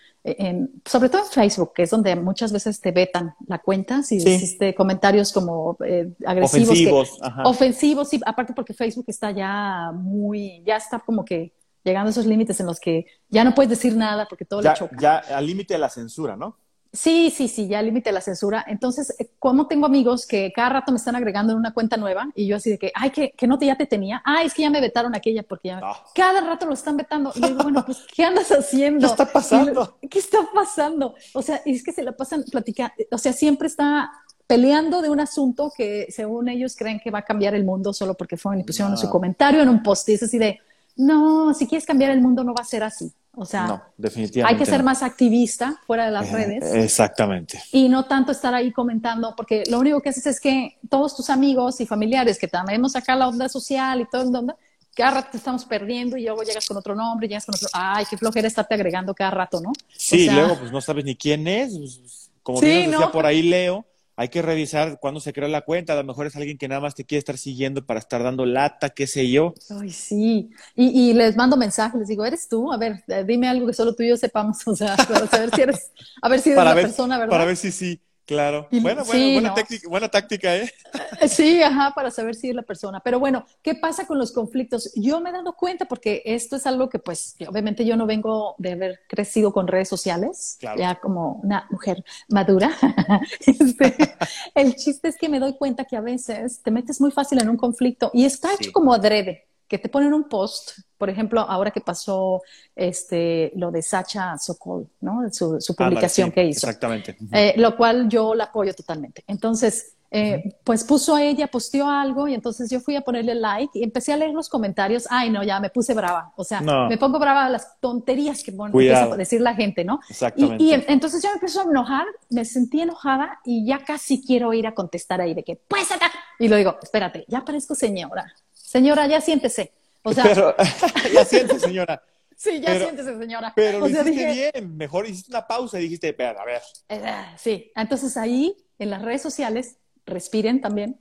sobre todo en Facebook, que es donde muchas veces te vetan la cuenta si hiciste comentarios como eh, agresivos? Ofensivos. ofensivos, sí, aparte porque Facebook está ya muy, ya está como que llegando a esos límites en los que ya no puedes decir nada porque todo le choca. Ya al límite de la censura, ¿no? Sí, sí, sí, ya al límite de la censura. Entonces, eh, como tengo amigos que cada rato me están agregando en una cuenta nueva y yo así de que, ay, que, que no te ya te tenía, ay, es que ya me vetaron aquella porque ya ah. cada rato lo están vetando. Y yo digo, bueno, pues, ¿qué andas haciendo? ¿Qué está pasando? ¿Qué está pasando? O sea, es que se la pasan platicando, o sea, siempre está peleando de un asunto que según ellos creen que va a cambiar el mundo solo porque fueron y pusieron su comentario en un post y es así de, no, si quieres cambiar el mundo no va a ser así. O sea, no, definitivamente hay que ser no. más activista fuera de las Eh, redes Exactamente. y no tanto estar ahí comentando, porque lo único que haces es que todos tus amigos y familiares que también acá la onda social y todo el onda, cada rato te estamos perdiendo y luego llegas con otro nombre, llegas con otro, ay, qué flojera estarte agregando cada rato, ¿no? Sí, O sea, luego pues no sabes ni quién es. pues, Como Sí, bien decía ¿no? por ahí Leo, hay que revisar cuándo se creó la cuenta. A lo mejor es alguien que nada más te quiere estar siguiendo para estar dando lata, qué sé yo. Ay, sí. Y, y les mando mensajes, les digo, ¿eres tú? A ver, eh, dime algo que solo tú y yo sepamos, o sea, para saber si eres, a ver si eres Para la ver, persona, ¿verdad? para ver si sí, claro. Bueno, sí, bueno, buena, no. táctica, buena táctica, ¿eh? Sí, ajá, para saber si es la persona. Pero bueno, ¿qué pasa con los conflictos? Yo me he dado cuenta porque esto es algo que pues obviamente yo no vengo de haber crecido con redes sociales, Claro. ya como una mujer madura. Este, el chiste es que me doy cuenta que a veces te metes muy fácil en un conflicto y está Sí. hecho como adrede, que te ponen un post, por ejemplo, ahora que pasó este, lo de Sacha Sokol, ¿no? Su, su publicación sí, que hizo. Exactamente. Eh, lo cual yo la apoyo totalmente. Entonces, eh, pues puso a ella, posteó algo y entonces yo fui a ponerle like y empecé a leer los comentarios. Ay, no, ya me puse brava. O sea, No. me pongo brava a las tonterías que Cuidado. empieza a decir la gente, ¿no? Exactamente. Y, y en- entonces yo me empiezo a enojar, me sentí enojada y ya casi quiero ir a contestar ahí de que, pues acá. Y lo digo, espérate, ya parezco señora. Señora, ya siéntese. O sea, pero, ya sientes, señora. sí, ya pero- siéntese, señora. Pero lo o sea, hiciste dije, bien. Mejor hiciste una pausa y dijiste, espera, a ver. eh, sí, entonces ahí en las redes sociales, respiren también.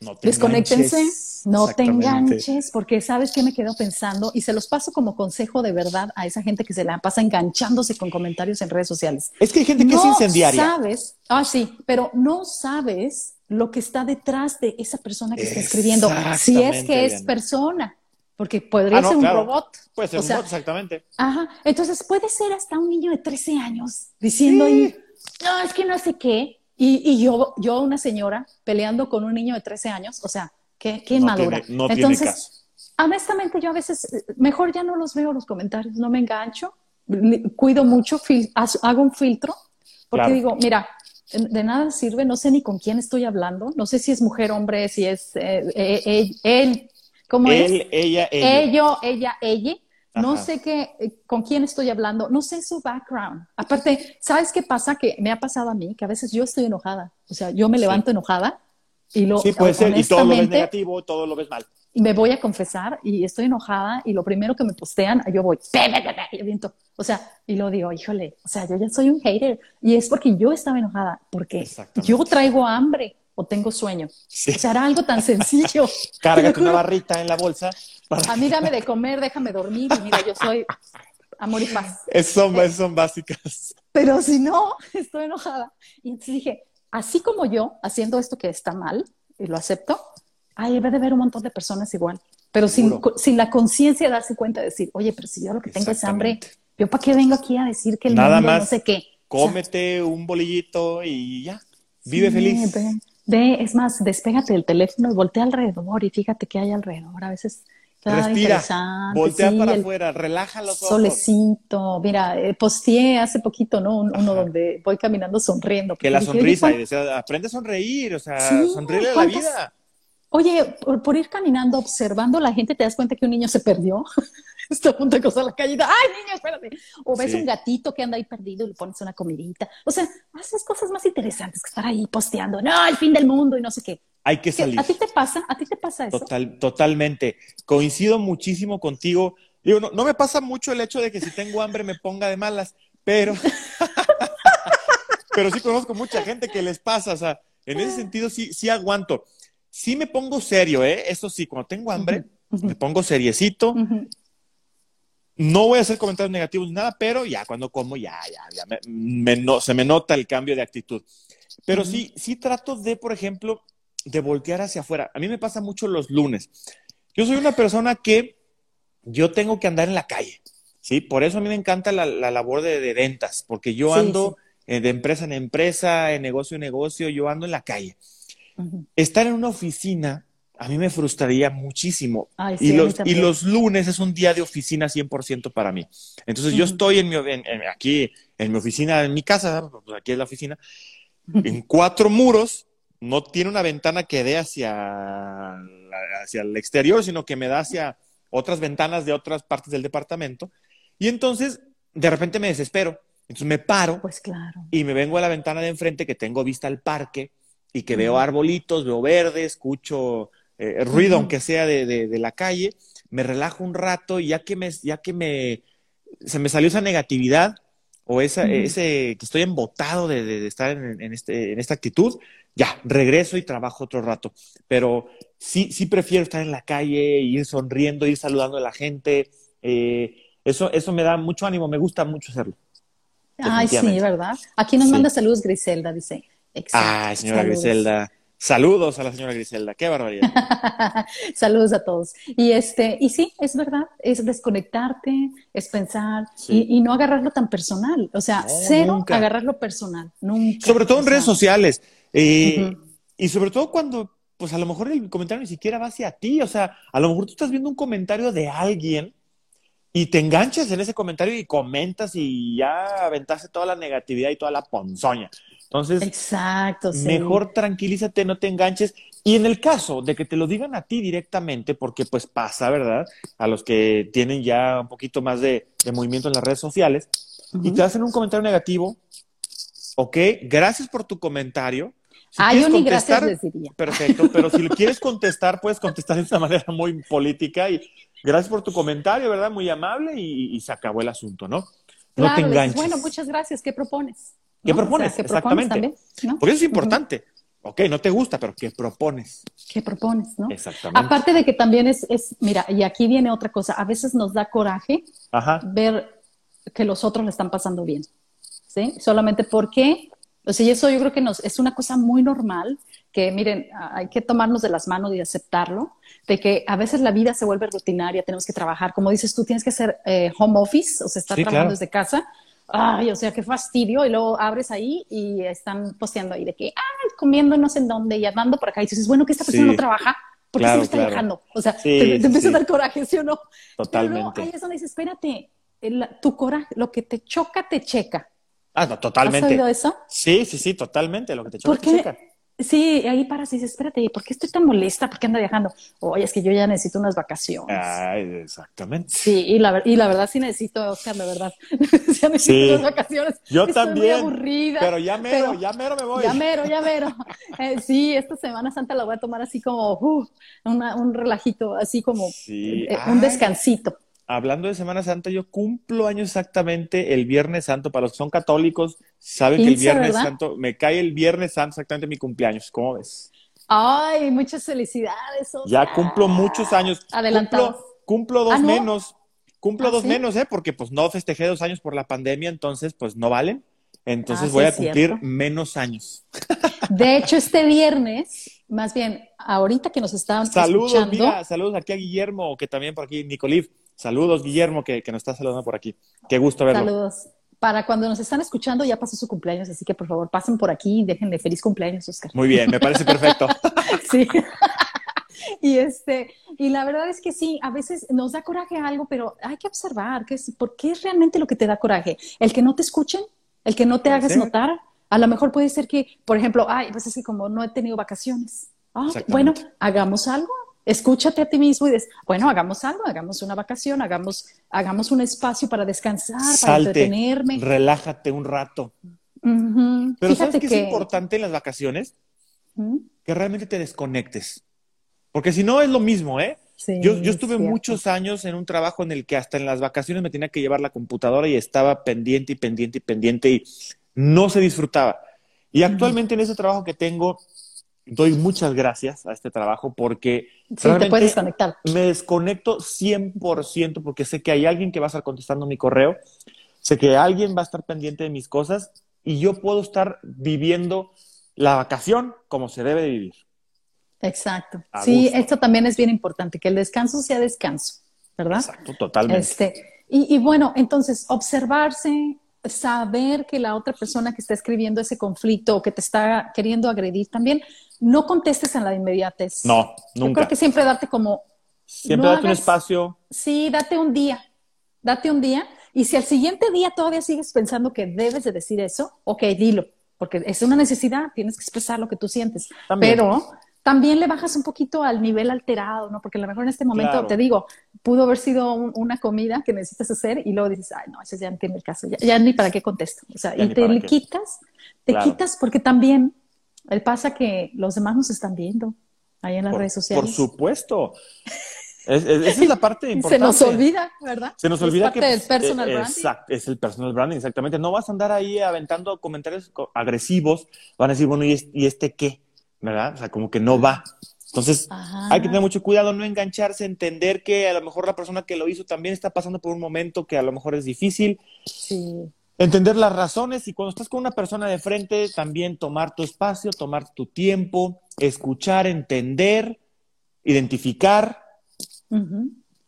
No te Desconéctense, enganches. no te enganches, porque sabes que me quedo pensando y se los paso como consejo de verdad a esa gente que se la pasa enganchándose con comentarios en redes sociales. Es que hay gente que es no incendiaria. sabes, ah, sí, pero no sabes lo que está detrás de esa persona que está escribiendo, si es que es persona, porque podría Ah, no, ser un claro. robot. Puede ser O un sea, bot, exactamente. Ajá, entonces puede ser hasta un niño de 13 años diciendo ahí, no, es que no sé qué. Y, y yo, yo, una señora, peleando con un niño de 13 años, o sea, qué, qué No madura. tiene- no tiene entonces, caso. honestamente, yo a veces, eh, mejor ya no los veo los comentarios, no me engancho, cuido mucho, fil- hago un filtro, porque Claro. digo, mira, de nada sirve, no sé ni con quién estoy hablando, no sé si es mujer, hombre, si es eh, eh, él, él, ¿cómo es? Él, ella, ella. ello, ella, ella. No Ajá. sé qué, eh, con quién estoy hablando, no sé su background. Aparte, ¿sabes qué pasa? Que me ha pasado a mí, que a veces yo estoy enojada. O sea, yo me Sí. levanto enojada y lo Sí, puede ser. Y todo lo ves negativo, todo lo ves mal. me voy a confesar y estoy enojada y lo primero que me postean, yo voy, y aviento. O sea, y lo digo, híjole, o sea, yo ya soy un hater y es porque yo estaba enojada, porque yo traigo hambre o tengo sueño. Sí. O sea, era algo tan sencillo. Cárgate una barrita en la bolsa. Para... A mí dame de comer, déjame dormir y mira, yo soy amor y paz. Esas son, esas son básicas. Pero si no, estoy enojada. Y entonces dije, así como yo haciendo esto que está mal, y lo acepto, ahí debe de haber un montón de personas igual. Pero sin, sin la conciencia de darse cuenta de decir, oye, pero si yo lo que tengo es hambre. ¿yo para qué vengo aquí a decir que el Nada mundo más no sé qué? O sea, Cómete un bolillito y ya. Vive sí, feliz. Ve, ve, es más, despégate del teléfono y voltea alrededor y fíjate qué hay alrededor. A veces Respira. Voltea sí, para afuera. Relaja los ojos. Solecito, mira, eh, posteé hace poquito, ¿no? Un- uno Ajá. donde voy caminando sonriendo. Que la dije, sonrisa. oye, Y decía, aprende a sonreír. O sea, Sí, sonríele a la ¿cuántas- vida. Oye, por, por ir caminando, observando a la gente, te das cuenta que un niño se perdió. Está a punto de cruzar la calle. y, ¡Ay, niño, espérate! O ves Sí. un gatito que anda ahí perdido y le pones una comidita. O sea, haces cosas más interesantes que estar ahí posteando. No, el fin del mundo y no sé qué. Hay que ¿Qué- salir. ¿A ti te pasa? ¿A ti te pasa eso? Total, totalmente. Coincido muchísimo contigo. Digo, no, no me pasa mucho el hecho de que si tengo hambre me ponga de malas, pero, pero sí conozco mucha gente que les pasa. O sea, en ese sentido sí, sí aguanto. Sí me pongo serio, ¿eh? Eso sí, cuando tengo hambre, Ujú. me pongo seriecito. No voy a hacer comentarios negativos ni nada, pero ya cuando como, ya, ya, ya me- me no- se me nota el cambio de actitud. Pero Ujú. sí, sí trato de, por ejemplo, de voltear hacia afuera. A mí me pasa mucho los lunes. Yo soy una persona que yo tengo que andar en la calle, ¿sí? Por eso a mí me encanta la, la labor de, de ventas, porque yo Sí, ando eh, de empresa en empresa, en negocio en negocio, yo ando en la calle. Estar en una oficina a mí me frustraría muchísimo. Ay, sí, y, los, y los lunes es un día de oficina 100% para mí. Entonces yo estoy en mi, en- en- aquí en mi oficina, en mi casa, pues aquí es la oficina, en cuatro muros, no tiene una ventana que dé hacia, hacia el exterior, sino que me da hacia, otras ventanas de otras partes del departamento. Y entonces, de repente me desespero. Entonces me paro pues claro. y me vengo a la ventana de enfrente que tengo vista al parque y que veo arbolitos, veo verde, escucho eh, ruido, aunque sea de, de, la calle, me relajo un rato y ya que me, ya que me, se me salió esa negatividad o esa, ese que estoy embotado de, de estar en, en, este, en esta actitud, ya, regreso y trabajo otro rato. Pero sí, sí prefiero estar en la calle, ir sonriendo, ir saludando a la gente. Eh, eso, eso me da mucho ánimo, me gusta mucho hacerlo. Ay, sí, ¿verdad? Aquí nos manda saludos Griselda, dice. Ay, señora Griselda. Saludos a la señora Griselda, qué barbaridad. Saludos a todos. Y este, y sí, es verdad, es desconectarte, es pensar y, no agarrarlo tan personal. O sea, cero agarrarlo personal, nunca. Sobre todo en redes sociales. Eh, y sobre todo cuando, pues a lo mejor el comentario ni siquiera va hacia ti. O sea, a lo mejor tú estás viendo un comentario de alguien y te enganchas en ese comentario y comentas y ya aventaste toda la negatividad y toda la ponzoña. Entonces, Exacto, mejor tranquilízate, no te enganches. Y en el caso de que te lo digan a ti directamente, porque pues pasa, ¿verdad? A los que tienen ya un poquito más de, movimiento en las redes sociales, y te hacen un comentario negativo, ok, gracias por tu comentario. Si ah, yo ni gracias. Perfecto, pero si lo quieres contestar, puedes contestar de una manera muy política y gracias por tu comentario, ¿verdad? Muy amable y, se acabó el asunto, ¿no? No te enganches. bueno, muchas gracias. ¿Qué propones? ¿Qué propones? Exactamente. Porque eso es importante. Ok, no te gusta, pero ¿qué propones? ¿Qué propones, no? Exactamente. Aparte de que también es, es, mira, y aquí viene otra cosa, a veces nos da coraje ver que los otros le están pasando bien, ¿sí? Solamente porque, o sea, y eso yo creo que nos, es una cosa muy normal, que miren, hay que tomarnos de las manos y aceptarlo, de que a veces la vida se vuelve rutinaria, tenemos que trabajar, como dices tú, tienes que hacer eh, home office, o sea, estar trabajando desde casa, ay, o sea, qué fastidio, y luego abres ahí y están posteando ahí de que, ay, comiendo no sé en dónde y andando por acá, y dices, bueno, que esta persona no trabaja, porque se está dejando. O sea, te, empieza a dar coraje, ¿sí o no? Totalmente. Pero ahí es donde dices, espérate, tu coraje, lo que te choca, te checa. Ah, no, totalmente. ¿Has oído eso? Sí, sí, sí, totalmente, lo que te choca, te checa. Sí, ahí paras y dices, espérate, ¿por qué estoy tan molesta? ¿Por qué anda viajando? Oye, es que yo ya necesito unas vacaciones. Ay, exactamente. Sí, y la, y la verdad sí necesito, Oscar, la verdad. ya necesito sí. unas vacaciones. Yo estoy también. Muy aburrida. Pero ya mero, ya mero me voy. Ya mero, ya mero. Eh, sí, esta Semana Santa la voy a tomar así como uh, un relajito, así como eh, un descansito hablando de Semana Santa, yo cumplo años exactamente el Viernes Santo. Para los que son católicos, saben que el Viernes Santo, me cae el Viernes Santo exactamente mi cumpleaños. ¿Cómo ves? Ay, muchas felicidades. Ya cumplo muchos años. Adelantado. Cumplo, dos ¿Ah, menos. Cumplo ¿Ah, dos menos, ¿eh? Porque pues no festejé dos años por la pandemia, entonces pues no valen. Entonces ah, voy a cumplir menos años. De hecho, este viernes, más bien, ahorita que nos estaban saludos, escuchando. Mira, saludos aquí a Guillermo, que también por aquí, Nicoliv. Saludos, Guillermo, que, nos está saludando por aquí. Qué gusto verlo. Saludos. Para cuando nos están escuchando, ya pasó su cumpleaños, así que por favor pasen por aquí y déjenle feliz cumpleaños, Oscar. Muy bien, me parece perfecto. sí. y este, y la verdad es que sí, a veces nos da coraje algo, pero hay que observar qué es, por qué es realmente lo que te da coraje. El que no te escuchen, el que no te hagas notar. A lo mejor puede ser que, por ejemplo, ay, pues es que como no he tenido vacaciones. Ah, bueno, hagamos algo, escúchate a ti mismo y dices, bueno, hagamos algo, hagamos una vacación, hagamos, hagamos un espacio para descansar, para entretenerme. Relájate un rato. Pero ¿sabes qué es importante en las vacaciones? Que realmente te desconectes. Porque si no es lo mismo, ¿eh? yo, yo estuve muchos años en un trabajo en el que hasta en las vacaciones me tenía que llevar la computadora y estaba pendiente y pendiente y pendiente y no se disfrutaba. Y actualmente en ese trabajo que tengo, doy muchas gracias a este trabajo porque te puedes desconectar. me desconecto 100% porque sé que hay alguien que va a estar contestando mi correo, sé que alguien va a estar pendiente de mis cosas y yo puedo estar viviendo la vacación como se debe de vivir. Exacto. sí, esto también es bien importante, que el descanso sea descanso, ¿verdad? Exacto, totalmente. Este, y, y bueno, entonces, observarse, saber que la otra persona que está escribiendo ese conflicto o que te está queriendo agredir también, no contestes en la inmediatez. No, nunca. Yo creo que siempre date como... Siempre date un espacio. Sí, date un día, date un día. Y si al siguiente día todavía sigues pensando que debes de decir eso, ok, dilo, porque es una necesidad, tienes que expresar lo que tú sientes. Pero también le bajas un poquito al nivel alterado, ¿no? Porque a lo mejor en este momento, te digo, pudo haber sido una comida que necesitas hacer y luego dices, ay, no, eso ya no tiene el caso, ya, ni para qué contesto. O sea, y te le quitas, te quitas porque también el pasa que los demás nos están viendo ahí en las redes sociales. Por supuesto. esa es la parte importante. Se nos olvida, ¿verdad? Se nos olvida que es personal eh, branding. Es el personal branding, exactamente. No vas a andar ahí aventando comentarios agresivos. Van a decir, bueno, ¿y este qué? ¿Verdad? O sea, como que no va. Entonces, hay que tener mucho cuidado, no engancharse, entender que a lo mejor la persona que lo hizo también está pasando por un momento que a lo mejor es difícil. Sí. Entender las razones y cuando estás con una persona de frente, también tomar tu espacio, tomar tu tiempo, escuchar, entender, identificar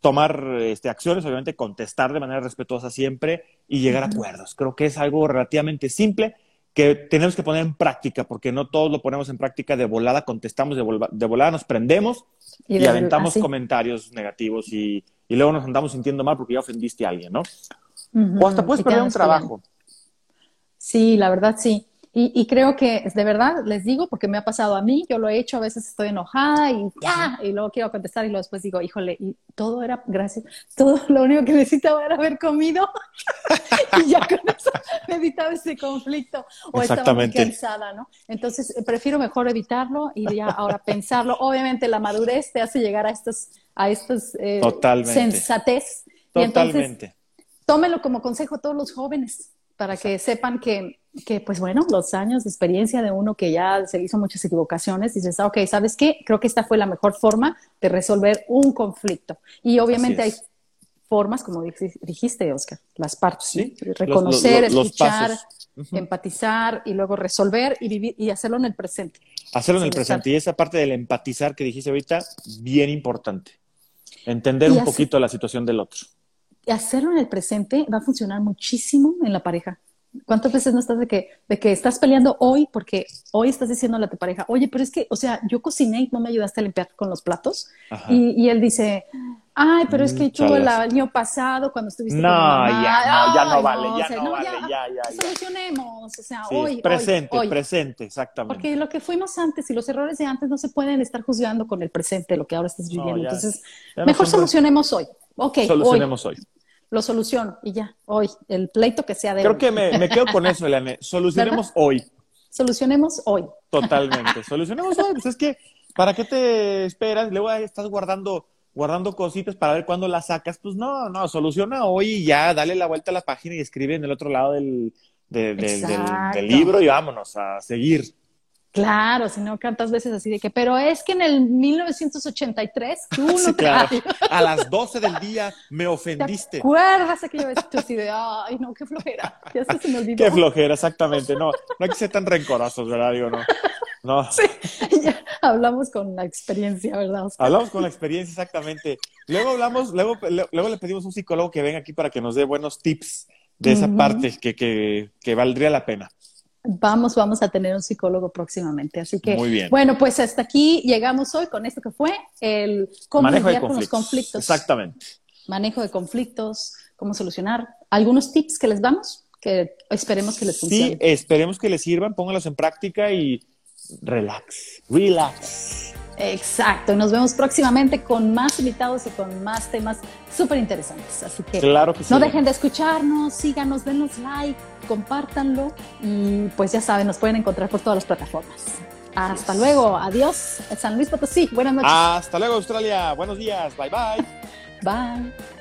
tomar este, acciones, obviamente contestar de manera respetuosa siempre y llegar a acuerdos. Creo que es algo relativamente simple que tenemos que poner en práctica, porque no todos lo ponemos en práctica de volada, contestamos de, volada, nos prendemos y, aventamos comentarios negativos y, luego nos andamos sintiendo mal porque ya ofendiste a alguien, ¿no? O hasta puedes perder un trabajo. Sí, la verdad sí. Y, creo que de verdad les digo, porque me ha pasado a mí, yo lo he hecho, a veces estoy enojada y ya, y luego quiero contestar y luego después digo, híjole, y todo era, gracias, todo lo único que necesitaba era haber comido y ya con eso he evitado ese conflicto o estaba muy cansada, ¿no? Entonces eh, prefiero mejor evitarlo y ya ahora pensarlo. Obviamente la madurez te hace llegar a estos, a estos eh, sensatez. Totalmente. tómelo como consejo a todos los jóvenes para que sepan que que pues bueno, los años de experiencia de uno que ya se hizo muchas equivocaciones, dices, ah, ok, ¿sabes qué? Creo que esta fue la mejor forma de resolver un conflicto. Y obviamente hay formas, como dijiste, Oscar, las partes, ¿Sí? reconocer, escuchar, empatizar y luego resolver y vivir y hacerlo en el presente. Hacerlo en el presente. Y esa parte del empatizar que dijiste ahorita, bien importante. Entender un poquito la situación del otro. Hacerlo en el presente va a funcionar muchísimo en la pareja. ¿Cuántas veces no estás de que, de que estás peleando hoy porque hoy estás diciéndole a tu pareja, oye, pero es que, o sea, yo cociné y no me ayudaste a limpiar con los platos? Y, él dice, ay, pero es que mm, yo el año pasado cuando estuviste no, con Ya, no, ya no vale, ya no, vale, ya, ya, Solucionemos, o sea, hoy. Presente, presente, exactamente. Porque lo que fuimos antes y los errores de antes no se pueden estar juzgando con el presente, lo que ahora estás viviendo. Entonces, mejor solucionemos hoy. Ok, solucionemos hoy lo soluciono y ya, hoy, el pleito que sea de Creo que me, quedo con eso, Eliane. Solucionemos hoy. Solucionemos hoy. Totalmente. Solucionemos hoy. Pues es que, ¿para qué te esperas? Luego estás guardando, guardando cositas para ver cuándo las sacas. Pues no, no, soluciona hoy y ya, dale la vuelta a la página y escribe en el otro lado del, del, del libro y vámonos a seguir. Claro, si no, tantas veces así de que, pero es que en el 1983 tú no sí, claro. A las 12 del día me ofendiste. ¿Te acuerdas yo vez así de, ay, no, qué flojera? Ya se me olvidó. Qué flojera, exactamente. No, no hay que ser tan rencorosos, ¿verdad? Digo, no. No. Sí, ya hablamos con la experiencia, ¿verdad? Hablamos con la experiencia, exactamente. Luego hablamos, luego, luego le pedimos a un psicólogo que venga aquí para que nos dé buenos tips de esa parte que, que, que valdría la pena. Vamos, vamos a tener un psicólogo próximamente. Así que, Muy bien. bueno, pues hasta aquí llegamos hoy con esto que fue el cómo Manejo lidiar con los conflictos. Exactamente. Manejo de conflictos, cómo solucionar. ¿Algunos tips que les damos? Que esperemos que les funcionen. Sí, esperemos que les sirvan, pónganlos en práctica y relax, relax. Exacto, nos vemos próximamente con más invitados y con más temas súper interesantes. Así que, claro que no dejen de escucharnos, síganos, denos like, compártanlo y pues ya saben, nos pueden encontrar por todas las plataformas. Hasta luego, adiós, San Luis Potosí, buenas noches. Hasta luego, Australia, buenos días, bye bye. bye.